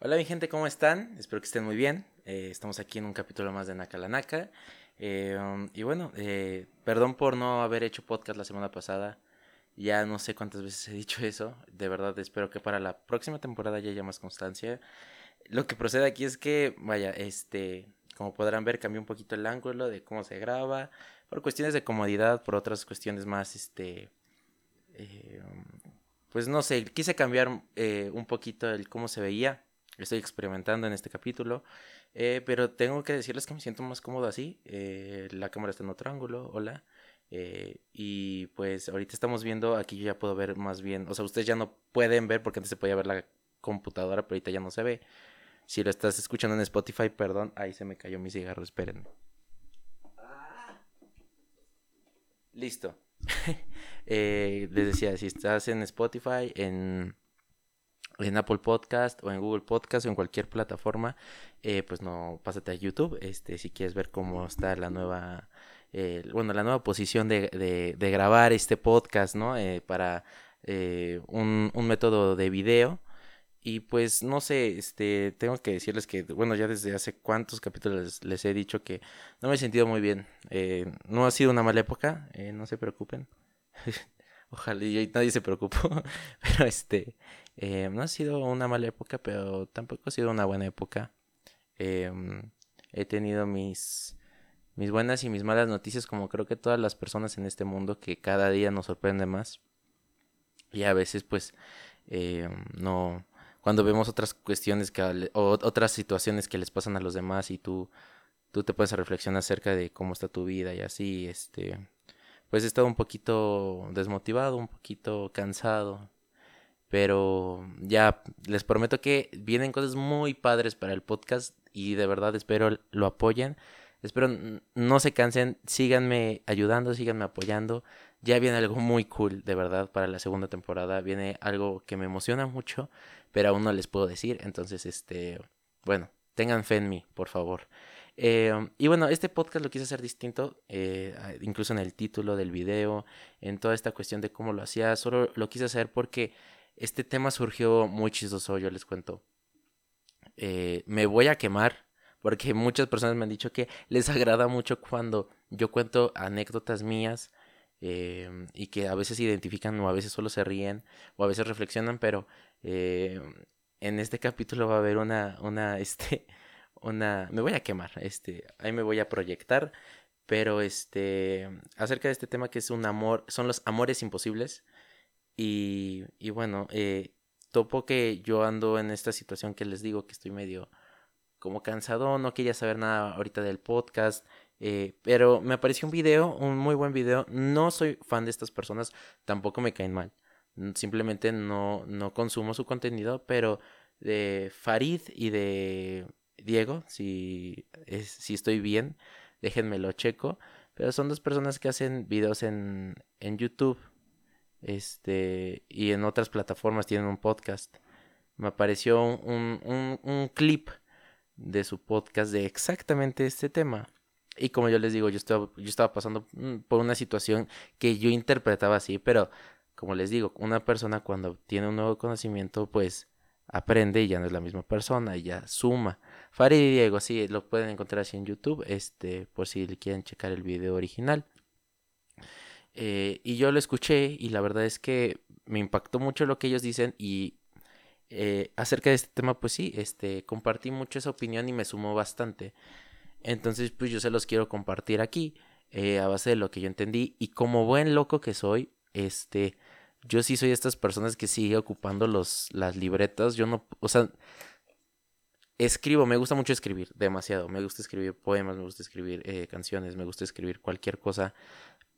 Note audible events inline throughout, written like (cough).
Hola mi gente, ¿cómo están? Espero que estén muy bien. Eh, estamos aquí en un capítulo más de Naka Eh, y bueno, eh, perdón por no haber hecho podcast la semana pasada. Ya no sé cuántas veces he dicho eso. De verdad, espero que para la próxima temporada ya haya más constancia. Lo que procede aquí es que, vaya, este, como podrán ver, cambió un poquito el ángulo de cómo se graba. Por cuestiones de comodidad, por otras cuestiones más, este, um, pues no sé, quise cambiar eh, un poquito el cómo se veía estoy experimentando en este capítulo. Eh, pero tengo que decirles que me siento más cómodo así. Eh, la cámara está en otro ángulo, hola. Eh, y pues ahorita estamos viendo, aquí yo ya puedo ver más bien, o sea, ustedes ya no pueden ver porque antes se podía ver la computadora, pero ahorita ya no se ve. Si lo estás escuchando en Spotify, perdón, ahí se me cayó mi cigarro, espérenme. Listo. (laughs) les decía, si estás en Spotify, en en Apple Podcast o en Google Podcast o en cualquier plataforma, eh, pues no, pásate a YouTube, este, si quieres ver cómo está la nueva, eh, bueno, la nueva posición de, de, grabar este podcast, ¿no? Eh, para un, un, método de video. Y pues no sé, este, tengo que decirles que, bueno, ya desde hace cuántos capítulos les, he dicho que no me he sentido muy bien. no ha sido una mala época, no se preocupen. (laughs) Ojalá y nadie se preocupó. (laughs) Pero este, eh, no ha sido una mala época, pero tampoco ha sido una buena época. Em, he tenido mis, mis buenas y mis malas noticias, como creo que todas las personas en este mundo, que cada día nos sorprende más. Y a veces, pues, em, no. Cuando vemos otras cuestiones que, o otras situaciones que les pasan a los demás y tú, tú te puedes reflexionar acerca de cómo está tu vida y así, este pues he estado un poquito desmotivado, un poquito cansado. Pero ya les prometo que vienen cosas muy padres para el podcast y de verdad espero lo apoyen. Espero no se cansen, síganme ayudando, síganme apoyando. Ya viene algo muy cool, de verdad, para la segunda temporada. Viene algo que me emociona mucho, pero aún no les puedo decir. Entonces, este, bueno, tengan fe en mí, por favor. Eh, y bueno, este podcast lo quise hacer distinto, eh, incluso en el título del video, en toda esta cuestión de cómo lo hacía. Solo lo quise hacer porque este tema surgió muy chistoso, yo les cuento. Eh, me voy a quemar porque muchas personas me han dicho que les agrada mucho cuando yo cuento anécdotas mías y que a veces identifican o a veces solo se ríen o a veces reflexionan, pero en este capítulo va a haber una, una, (laughs) este, una... Me voy a quemar, este, ahí me voy a proyectar, pero este, acerca de este tema que es un amor, son los amores imposibles. Y, y bueno, eh, topo que yo ando en esta situación que les digo que estoy medio como cansado, no quería saber nada ahorita del podcast, eh, pero me apareció un video, un muy buen video. No soy fan de estas personas, tampoco me caen mal. Simplemente no, no consumo su contenido, pero de Farid y de Diego, si, si estoy bien, déjenmelo checo. Pero son dos personas que hacen videos en, en YouTube este, y en otras plataformas tienen un podcast. Me apareció un, un, clip de su podcast de exactamente este tema. Y como yo les digo, yo estaba, yo estaba pasando mm, por una situación que yo interpretaba así, pero como les digo, una persona cuando tiene un nuevo conocimiento, pues aprende y ya no es la misma persona y ya suma. Farid y Diego, sí, lo pueden encontrar así en YouTube, este, por si quieren checar el video original. Eh, y yo lo escuché y la verdad es que me impactó mucho lo que ellos dicen y eh, acerca de este tema, pues sí, este, compartí mucho esa opinión y me sumó bastante. Entonces, pues yo se los quiero compartir aquí, eh, a base de lo que yo entendí y como buen loco que soy, este, yo sí soy de estas personas que sigue ocupando los, las libretas. Yo no, o sea, escribo, me gusta mucho escribir, demasiado. Me gusta escribir poemas, me gusta escribir canciones, me gusta escribir cualquier cosa.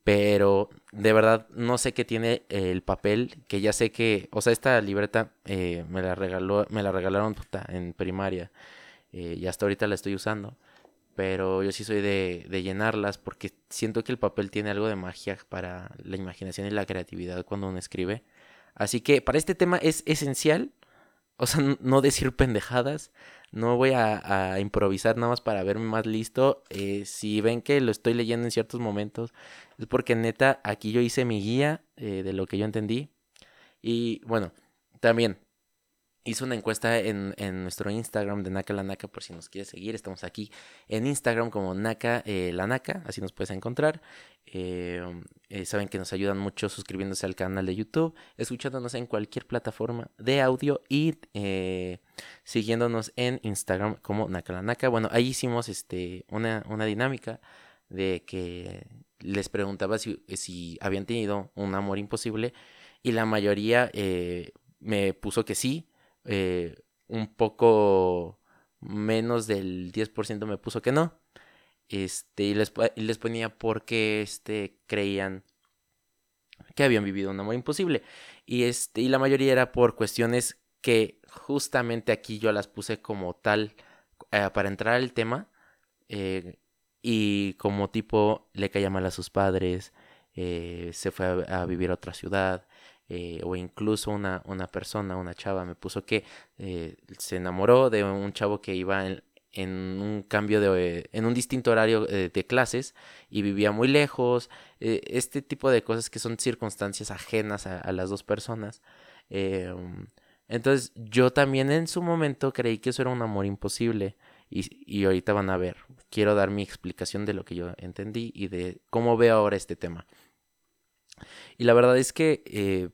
Pero de verdad no sé qué tiene el papel, que ya sé que, o sea, esta libreta eh, me la regaló, me la regalaron en primaria eh, y hasta ahorita la estoy usando pero yo sí soy de, de, llenarlas porque siento que el papel tiene algo de magia para la imaginación y la creatividad cuando uno escribe. Así que para este tema es esencial, o sea, no decir pendejadas, no voy a, improvisar nada más para verme más listo. Eh, si ven que lo estoy leyendo en ciertos momentos, es porque neta, aquí yo hice mi guía eh, de lo que yo entendí. Y bueno, también, hizo una encuesta en, nuestro Instagram de Naka la Naka por si nos quieres seguir. Estamos aquí en Instagram como Naka eh, así nos puedes encontrar. Eh, eh, saben que nos ayudan mucho suscribiéndose al canal de YouTube, escuchándonos en cualquier plataforma de audio y siguiéndonos en Instagram como Naka la. Bueno, ahí hicimos este, una, una dinámica de que les preguntaba si, si habían tenido un amor imposible y la mayoría me puso que sí, eh, un poco menos del 10% me puso que no. Este, y les, les ponía porque este, creían que habían vivido un amor imposible. Y, este, y la mayoría era por cuestiones que justamente aquí yo las puse como tal eh, para entrar al tema. Eh, y como tipo le caía mal a sus padres, se fue a, vivir a otra ciudad, eh, o incluso una, una, persona, una chava, me puso que eh, se enamoró de un chavo que iba en, un cambio de, en un distinto horario eh, de clases y vivía muy lejos, este tipo de cosas que son circunstancias ajenas a, las dos personas. entonces yo también en su momento creí que eso era un amor imposible. Y, y, ahorita van a ver, quiero dar mi explicación de lo que yo entendí y de cómo veo ahora este tema. Y la verdad es que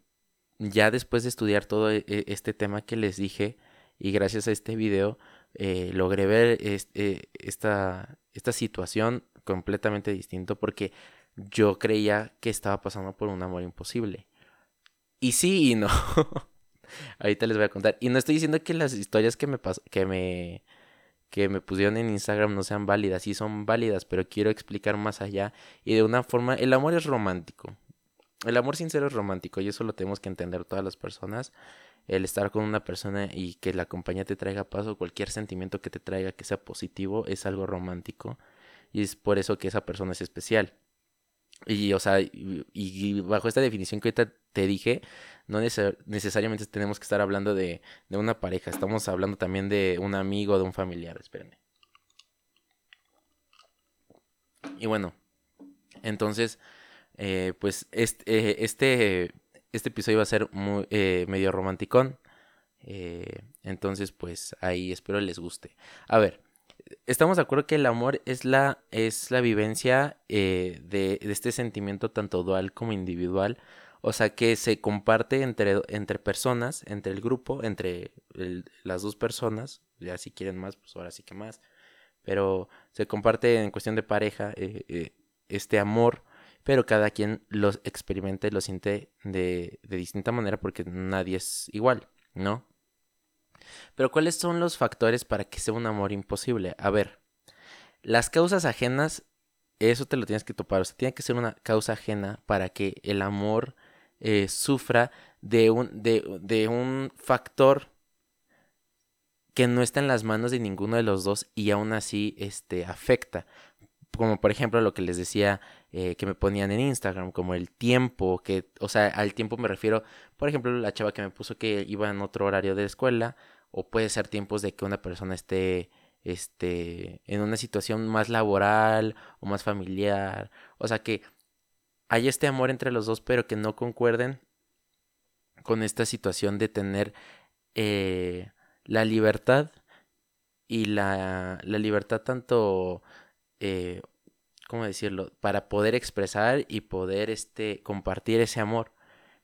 ya después de estudiar todo e, e, este tema que les dije y gracias a este video eh, logré ver este, esta, esta situación completamente distinto porque yo creía que estaba pasando por un amor imposible. Y sí y no. (laughs) Ahorita les voy a contar. Y no estoy diciendo que las historias que me que me que me pusieron en Instagram no sean válidas, sí son válidas, pero quiero explicar más allá y de una forma el amor es romántico. El amor sincero es romántico y eso lo tenemos que entender todas las personas. El estar con una persona y que la compañía te traiga paso, cualquier sentimiento que te traiga que sea positivo, es algo romántico. Y es por eso que esa persona es especial. Y, o sea, y, bajo esta definición que ahorita te dije, no necesariamente tenemos que estar hablando de, de una pareja. Estamos hablando también de un amigo, de un familiar. Espérenme. Y bueno, entonces eh, pues este, este, este, episodio va a ser muy, eh, medio romanticón. entonces, pues ahí espero les guste. A ver, estamos de acuerdo que el amor es la, es la vivencia de, de, este sentimiento tanto dual como individual. O sea, que se comparte entre, entre personas, entre el grupo, entre las dos personas. Ya si quieren más, pues ahora sí que más. Pero se comparte en cuestión de pareja este amor pero cada quien los experimenta y lo siente de, distinta manera porque nadie es igual, ¿no? Pero ¿cuáles son los factores para que sea un amor imposible? A ver, las causas ajenas, eso te lo tienes que topar, o sea, tiene que ser una causa ajena para que el amor eh, sufra de un, de, de un factor que no está en las manos de ninguno de los dos y aún así este, afecta como por ejemplo lo que les decía eh, que me ponían en Instagram, como el tiempo, que, o sea, al tiempo me refiero, por ejemplo, la chava que me puso que iba en otro horario de escuela, o puede ser tiempos de que una persona esté, este, en una situación más laboral o más familiar, o sea, que hay este amor entre los dos, pero que no concuerden con esta situación de tener eh, la libertad y la, la libertad tanto eh, ¿cómo decirlo? Para poder expresar y poder este, compartir ese amor.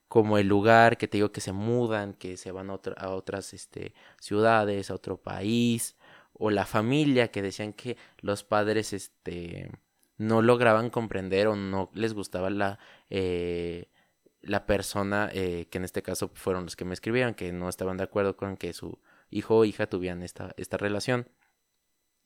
Como el lugar que te digo que se mudan, que se van a, a otras este, ciudades, a otro país. O la familia que decían que los padres este, no lograban comprender o no les gustaba la, eh, la persona, eh, que en este caso fueron los que me escribieron, que no estaban de acuerdo con que su hijo o hija tuvieran esta, esta relación.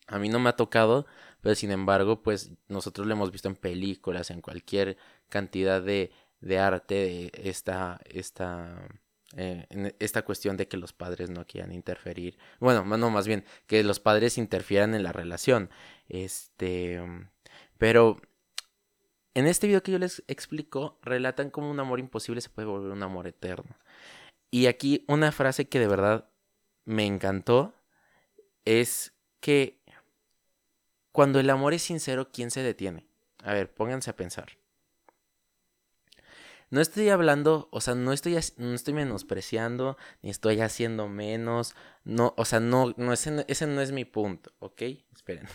A mí no me ha tocado, pero sin embargo, pues nosotros lo hemos visto en películas, en cualquier cantidad de, de arte, de esta, esta, eh, esta cuestión de que los padres no quieran interferir. Bueno, no, más bien, que los padres interfieran en la relación. Este, pero en este video que yo les explico, relatan cómo un amor imposible se puede volver un amor eterno. Y aquí una frase que de verdad me encantó es que cuando el amor es sincero, ¿quién se detiene? A ver, pónganse a pensar. no estoy hablando, o sea, no estoy, no estoy menospreciando, ni estoy haciendo menos, no, o sea, no, no ese, ese no es mi punto, ¿ok? Espérenme.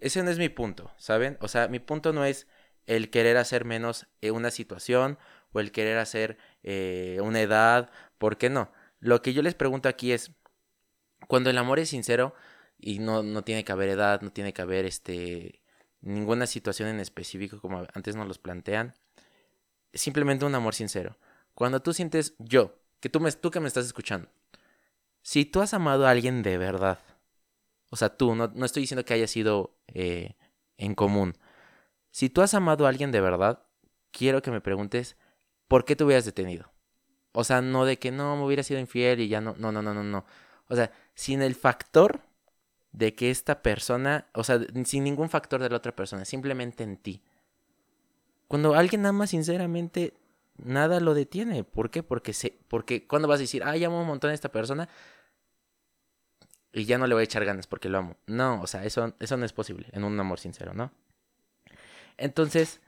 Ese no es mi punto, ¿saben? O sea, mi punto no es el querer hacer menos eh, una situación o el querer hacer eh, una edad, ¿por qué no? Lo que yo les pregunto aquí es, cuando el amor es sincero y no, no tiene que haber edad, no tiene que haber este, ninguna situación en específico como antes nos los plantean, simplemente un amor sincero. Cuando tú sientes yo, que tú, me, tú que me estás escuchando, si tú has amado a alguien de verdad, o sea, tú, no, no estoy diciendo que haya sido eh, en común, si tú has amado a alguien de verdad, quiero que me preguntes, ¿por qué te hubieras detenido? O sea, no de que no, me hubiera sido infiel y ya no, no, no, no, no, no. O sea, sin el factor de que esta persona, o sea, sin ningún factor de la otra persona, simplemente en ti. Cuando alguien ama sinceramente, nada lo detiene. ¿Por qué? Porque, se, porque cuando vas a decir, ah, amo un montón a esta persona y ya no le voy a echar ganas porque lo amo. No, o sea, eso, eso no es posible en un amor sincero, ¿no? Entonces,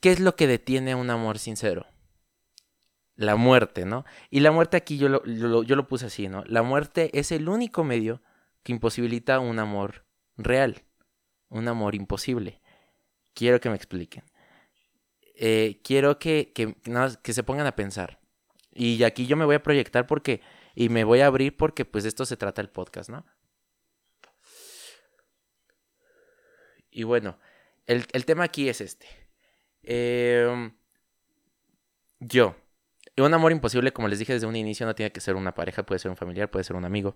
¿qué es lo que detiene un amor sincero? La muerte, ¿no? Y la muerte aquí yo lo, yo lo puse así, ¿no? La muerte es el único medio que imposibilita un amor real, un amor imposible. Quiero que me expliquen. Eh, quiero que, que, que se pongan a pensar. Y aquí yo me voy a proyectar porque, y me voy a abrir porque pues de esto se trata el podcast, ¿no? Y bueno, el, tema aquí es este. Em, yo. Un amor imposible, como les dije desde un inicio, no tiene que ser una pareja, puede ser un familiar, puede ser un amigo.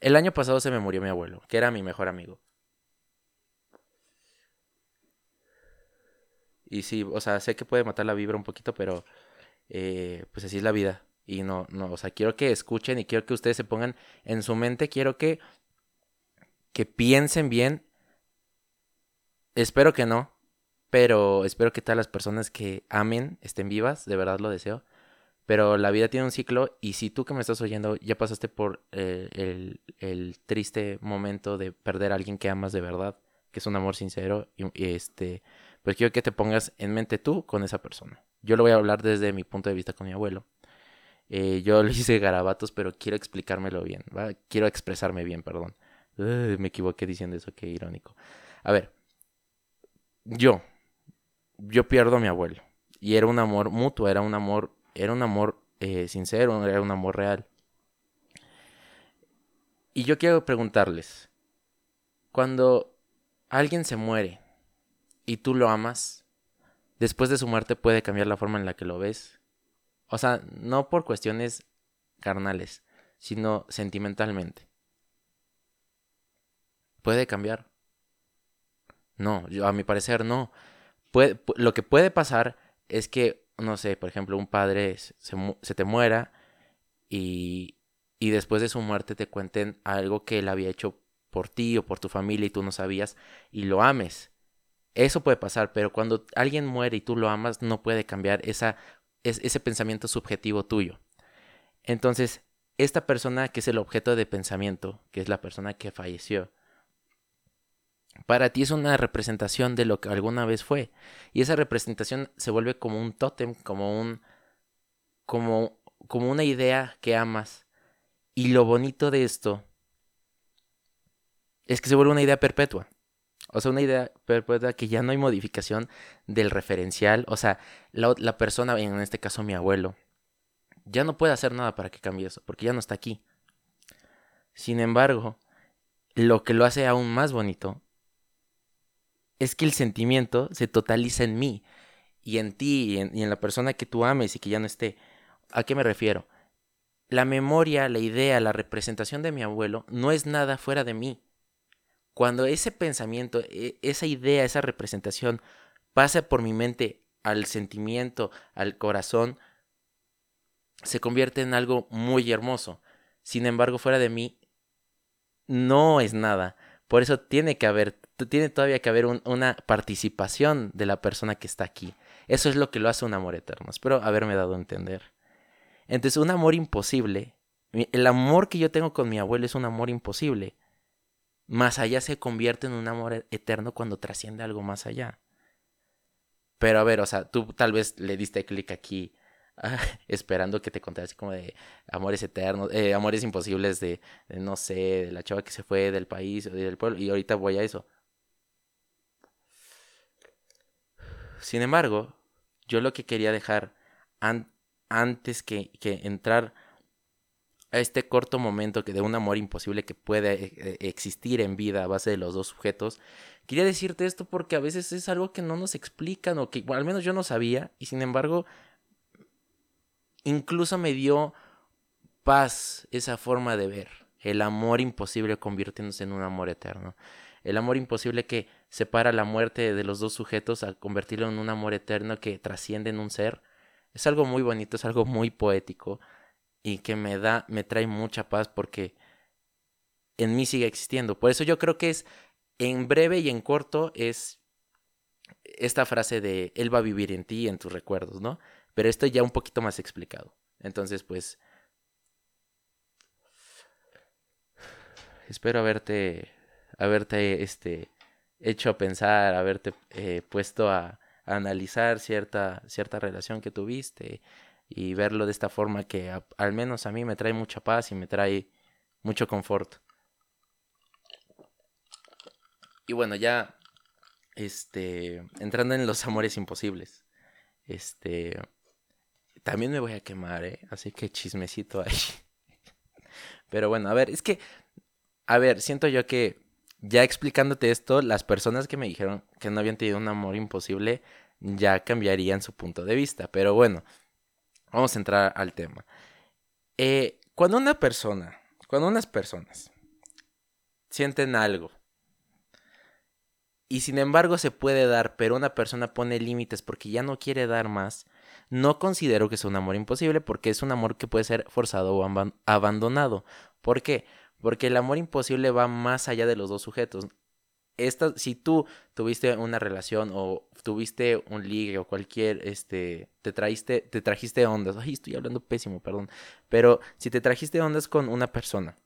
El año pasado se me murió mi abuelo, que era mi mejor amigo. Y sí, o sea, sé que puede matar la vibra un poquito, pero eh, pues así es la vida. Y no, no, o sea, quiero que escuchen y quiero que ustedes se pongan en su mente, quiero que, que piensen bien. Espero que no, pero espero que todas las personas que amen estén vivas, de verdad lo deseo. Pero la vida tiene un ciclo y si tú que me estás oyendo ya pasaste por eh, el, triste momento de perder a alguien que amas de verdad, que es un amor sincero, y, este, pues quiero que te pongas en mente tú con esa persona. Yo lo voy a hablar desde mi punto de vista con mi abuelo. Eh, yo (laughs) le hice garabatos, pero quiero explicármelo bien, ¿va? Quiero expresarme bien, perdón. me equivoqué diciendo eso, qué irónico. A ver, yo, yo pierdo a mi abuelo. Y era un amor mutuo, era un amor era un amor eh, sincero, era un amor real. Y yo quiero preguntarles, cuando alguien se muere y tú lo amas, después de su muerte puede cambiar la forma en la que lo ves. O sea, no por cuestiones carnales, sino sentimentalmente. ¿Puede cambiar? No, yo, a mi parecer no. Lo que puede pasar es que no sé, por ejemplo, un padre se, te muera y, después de su muerte te cuenten algo que él había hecho por ti o por tu familia y tú no sabías y lo ames. Eso puede pasar, pero cuando alguien muere y tú lo amas, no puede cambiar ese pensamiento subjetivo tuyo. Entonces, esta persona que es el objeto de pensamiento, que es la persona que falleció, para ti es una representación de lo que alguna vez fue. Y esa representación se vuelve como un tótem, como un. como, como una idea que amas. Y lo bonito de esto es que se vuelve una idea perpetua. O sea, una idea perpetua que ya no hay modificación del referencial. O sea, la, la persona, en este caso mi abuelo, ya no puede hacer nada para que cambie eso, porque ya no está aquí. Sin embargo, lo que lo hace aún más bonito es que el sentimiento se totaliza en mí y en ti y en, la persona que tú ames y que ya no esté. ¿A qué me refiero? La memoria, la idea, la representación de mi abuelo no es nada fuera de mí. Cuando ese pensamiento, e, esa idea, esa representación pasa por mi mente al sentimiento, al corazón, se convierte en algo muy hermoso. Sin embargo, fuera de mí, no es nada. Por eso tiene que haber tiene todavía que haber una participación de la persona que está aquí. Eso es lo que lo hace un amor eterno. Espero haberme dado a entender. Entonces, un amor imposible, el amor que yo tengo con mi abuelo es un amor imposible. más allá se convierte en un amor e-, eterno cuando trasciende algo más allá. Pero a ver, o sea, tú tal vez le diste clic aquí (laughs) esperando que te contara así como de amores eternos, eh, amores imposibles de, no sé, de la chava que se fue del país o del pueblo, y ahorita voy a eso. Sin embargo, yo lo que quería dejar antes que, que, entrar a este corto momento que de un amor imposible que puede eh, eh, existir en vida a base de los dos sujetos, quería decirte esto porque a veces es algo que no nos explican o que al menos yo no sabía y sin embargo incluso me dio paz esa forma de ver el amor imposible convirtiéndose en un amor eterno. El amor imposible que separa la muerte de los dos sujetos a convertirlo en un amor eterno que trasciende en un ser. Es algo muy bonito, es algo muy poético y que me da, me trae mucha paz porque en mí sigue existiendo. Por eso yo creo que es en breve y en corto es esta frase de él va a vivir en ti y en tus recuerdos, ¿no? Pero esto ya un poquito más explicado. Entonces, pues... Espero haberte, haberte este, hecho pensar, haberte eh, puesto a, analizar cierta, cierta relación que tuviste y verlo de esta forma que al menos a mí me trae mucha paz y me trae mucho confort. Y bueno, ya este entrando en los amores imposibles. Este también me voy a quemar, ¿eh? Así que chismecito ahí. (laughs) Pero bueno, a ver, es que, a ver, siento yo que ya explicándote esto, las personas que me dijeron que no habían tenido un amor imposible ya cambiarían su punto de vista. Pero bueno, vamos a entrar al tema. Eh, cuando una persona, cuando unas personas sienten algo y sin embargo se puede dar, pero una persona pone límites porque ya no quiere dar más, no considero que sea un amor imposible porque es un amor que puede ser forzado o abandonado. ¿Por qué? Porque el amor imposible va más allá de los dos sujetos. Esta, si tú tuviste una relación o tuviste un ligue o cualquier, este, te trajiste, te trajiste ondas, ay, estoy hablando pésimo, perdón, pero si te trajiste ondas con una persona,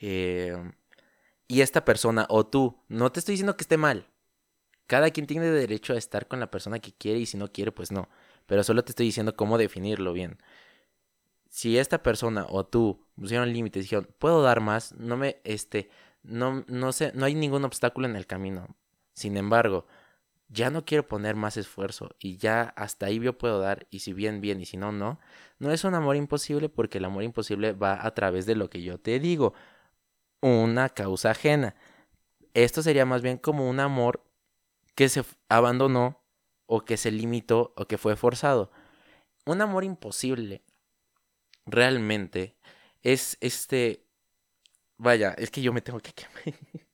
eh, y esta persona o tú, no te estoy diciendo que esté mal, cada quien tiene derecho a estar con la persona que quiere y si no quiere, pues no. Pero solo te estoy diciendo cómo definirlo bien. Si esta persona o tú pusieron límites y dijeron, puedo dar más, no me, este, no, no sé, no hay ningún obstáculo en el camino. Sin embargo, ya no quiero poner más esfuerzo y ya hasta ahí yo puedo dar y si bien, bien y si no, no. No es un amor imposible porque el amor imposible va a través de lo que yo te digo, una causa ajena. Esto sería más bien como un amor que se abandonó o que se limitó o que fue forzado. Un amor imposible realmente es este... Vaya, es que yo me tengo que quemar. (laughs)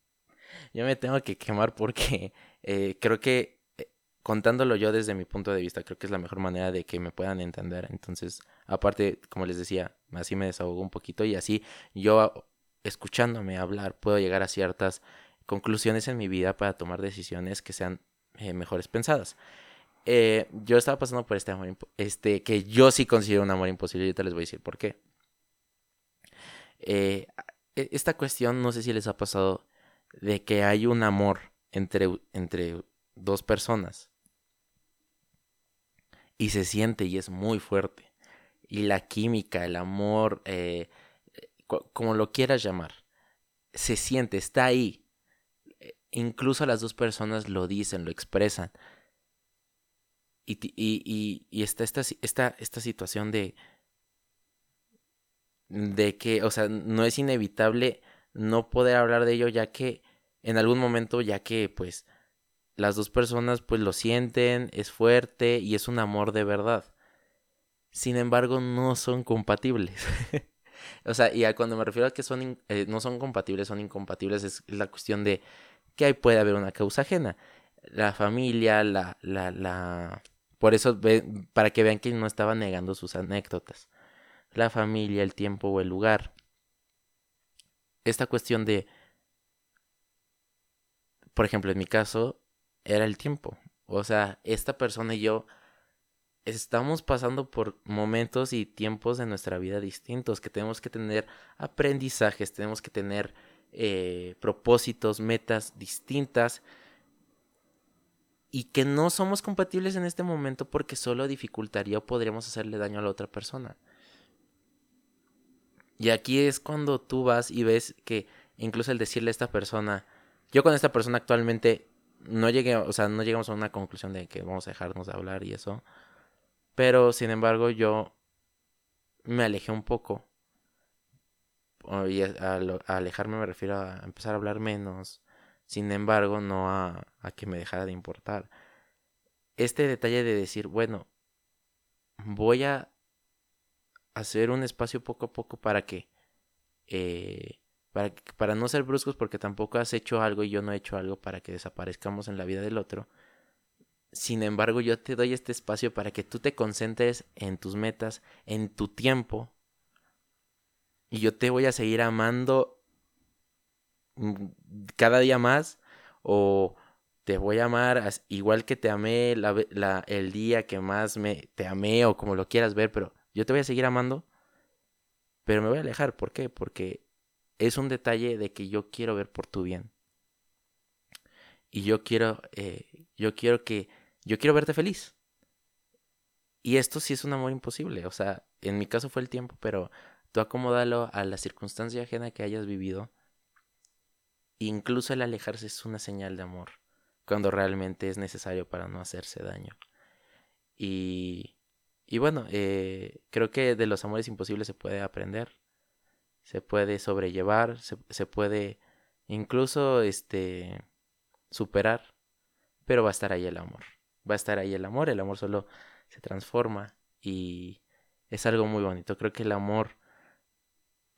yo me tengo que quemar porque eh, creo que eh, contándolo yo desde mi punto de vista, creo que es la mejor manera de que me puedan entender. Entonces, aparte, como les decía, así me desahogo un poquito y así yo escuchándome hablar puedo llegar a ciertas conclusiones en mi vida para tomar decisiones que sean eh, mejores pensadas. Eh, yo estaba pasando por este amor, este, que yo sí considero un amor imposible y ahorita les voy a decir por qué. Eh, e, esta cuestión, no sé si les ha pasado, de que hay un amor entre, entre dos personas y se siente y es muy fuerte. Y la química, el amor, como lo quieras llamar, se siente, está ahí, incluso las dos personas lo dicen, lo expresan. Y, está esta, esta, esta situación de, de que, o sea, no es inevitable no poder hablar de ello ya que en algún momento, ya que pues las dos personas pues lo sienten, es fuerte y es un amor de verdad. Sin embargo, no son compatibles. (laughs) o sea, y cuando me refiero a que son eh, no son compatibles, son incompatibles, es la cuestión de que ahí puede haber una causa ajena. La familia, la, la, la... Por eso, para que vean que no estaba negando sus anécdotas. La familia, el tiempo o el lugar. Esta cuestión de, por ejemplo, en mi caso, era el tiempo. O sea, esta persona y yo estamos pasando por momentos y tiempos de nuestra vida distintos, que tenemos que tener aprendizajes, tenemos que tener eh, propósitos, metas distintas y que no somos compatibles en este momento porque solo dificultaría o podríamos hacerle daño a la otra persona. Y aquí es cuando tú vas y ves que incluso el decirle a esta persona, yo con esta persona actualmente no llegué, o sea, no llegamos a una conclusión de que vamos a dejarnos de hablar y eso. Pero sin embargo, yo me alejé un poco. Y a, alejarme me refiero a empezar a hablar menos, sin embargo, no a, que me dejara de importar. Este detalle de decir, bueno, voy a hacer un espacio poco a poco para que, eh, para, para no ser bruscos porque tampoco has hecho algo y yo no he hecho algo para que desaparezcamos en la vida del otro. Sin embargo, yo te doy este espacio para que tú te concentres en tus metas, en tu tiempo. Y yo te voy a seguir amando Mm, cada día más o te voy a amar igual que te amé el día que más me te amé o como lo quieras ver, pero yo te voy a seguir amando, pero me voy a alejar. ¿Por qué? Porque es un detalle de que yo quiero ver por tu bien. Y yo quiero, eh, yo quiero que, yo quiero verte feliz. Y esto sí es un amor imposible. O sea, en mi caso fue el tiempo, pero tú acomódalo a la circunstancia ajena que hayas vivido Incluso el alejarse es una señal de amor, cuando realmente es necesario para no hacerse daño. Y, y bueno, eh, creo que de los amores imposibles se puede aprender, se puede sobrellevar, se, se puede incluso este, superar, pero va a estar ahí el amor. Va a estar ahí el amor, el amor solo se transforma y es algo muy bonito. Creo que el amor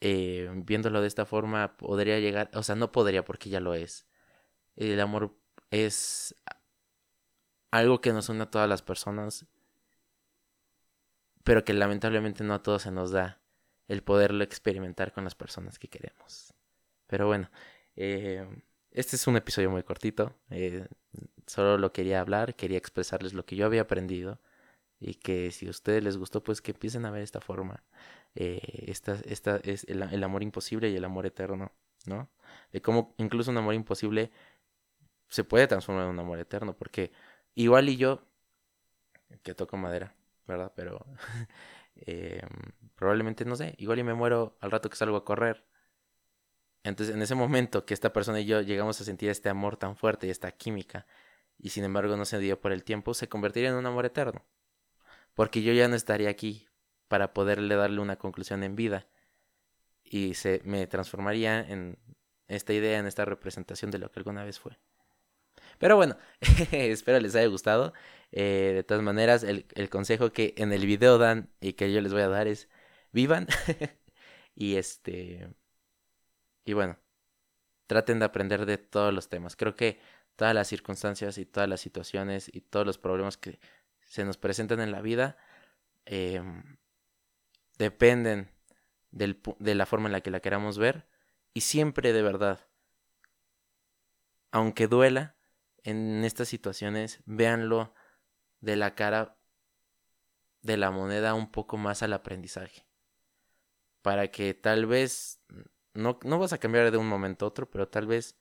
eh, viéndolo de esta forma, podría llegar, o sea, no podría porque ya lo es. El amor es algo que nos une a todas las personas, pero que lamentablemente no a todos se nos da el poderlo experimentar con las personas que queremos. Pero bueno, eh, este es un episodio muy cortito, eh, solo lo quería hablar, quería expresarles lo que yo había aprendido y que si a ustedes les gustó, pues que empiecen a ver esta forma. Eh, esta, esta es el, amor imposible y el amor eterno, ¿no? De cómo incluso un amor imposible se puede transformar en un amor eterno, porque igual y yo, que toco madera, ¿verdad? Pero (laughs) eh, probablemente, no sé, igual y me muero al rato que salgo a correr. Entonces, en ese momento que esta persona y yo llegamos a sentir este amor tan fuerte y esta química, y sin embargo no se dio por el tiempo, se convertiría en un amor eterno porque yo ya no estaría aquí para poderle darle una conclusión en vida y se me transformaría en esta idea, en esta representación de lo que alguna vez fue. Pero bueno, (laughs) espero les haya gustado. Eh, de todas maneras, el, el, consejo que en el video dan y que yo les voy a dar es vivan. (laughs) y este. Y bueno, traten de aprender de todos los temas. Creo que todas las circunstancias y todas las situaciones y todos los problemas que se nos presentan en la vida em, dependen de la forma en la que la queramos ver y siempre de verdad, aunque duela en estas situaciones, véanlo de la cara de la moneda un poco más al aprendizaje. Para que tal vez, no, no vas a cambiar de un momento a otro, pero tal vez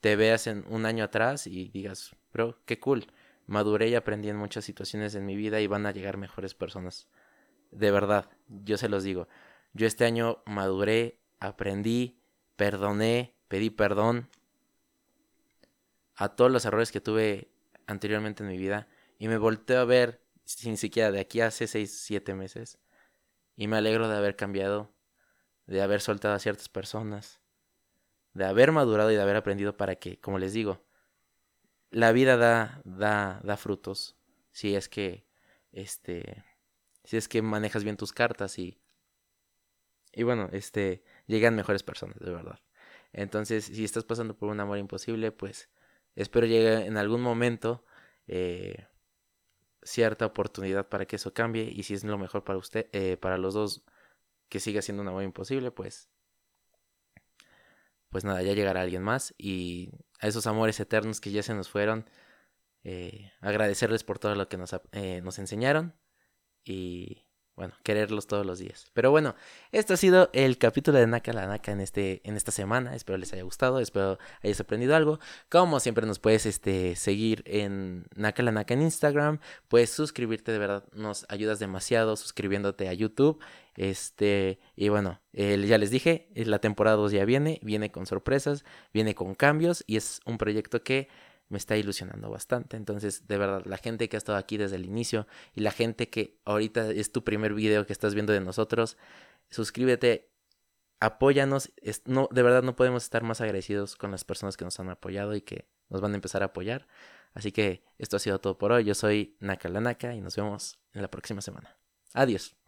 te veas en un año atrás y digas, bro, qué cool maduré y aprendí en muchas situaciones en mi vida y van a llegar mejores personas. De verdad, yo se los digo. Yo este año maduré, aprendí, perdoné, pedí perdón a todos los errores que tuve anteriormente en mi vida y me volteo a ver sin siquiera de aquí hace 6, 7 meses y me alegro de haber cambiado, de haber soltado a ciertas personas, de haber madurado y de haber aprendido para que, como les digo, la vida da, da, da frutos. Si es que, este, si es que manejas bien tus cartas y, y bueno, este, llegan mejores personas, de verdad. Entonces, si estás pasando por un amor imposible, pues espero llegue en algún momento eh, cierta oportunidad para que eso cambie y si es lo mejor para usted, eh, para los dos, que siga siendo un amor imposible, pues pues nada, ya llegará alguien más y a esos amores eternos que ya se nos fueron, eh, agradecerles por todo lo que nos, nos enseñaron y bueno, quererlos todos los días. Pero bueno, este ha sido el capítulo de Naka la Naka en, este, en esta semana. Espero les haya gustado, espero hayas aprendido algo. Como siempre nos puedes este, seguir en Naka la Naka en Instagram. Puedes suscribirte, de verdad, nos ayudas demasiado suscribiéndote a YouTube. Este, y bueno, ya les dije, la temporada 2 ya viene, viene con sorpresas, viene con cambios y es un proyecto que me está ilusionando bastante. Entonces, de verdad, la gente que ha estado aquí desde el inicio y la gente que ahorita es tu primer video que estás viendo de nosotros, suscríbete, apóyanos. no, de verdad no podemos estar más agradecidos con las personas que nos han apoyado y que nos van a empezar a apoyar. Así que esto ha sido todo por hoy. Yo soy Naka la Naka y nos vemos en la próxima semana. Adiós.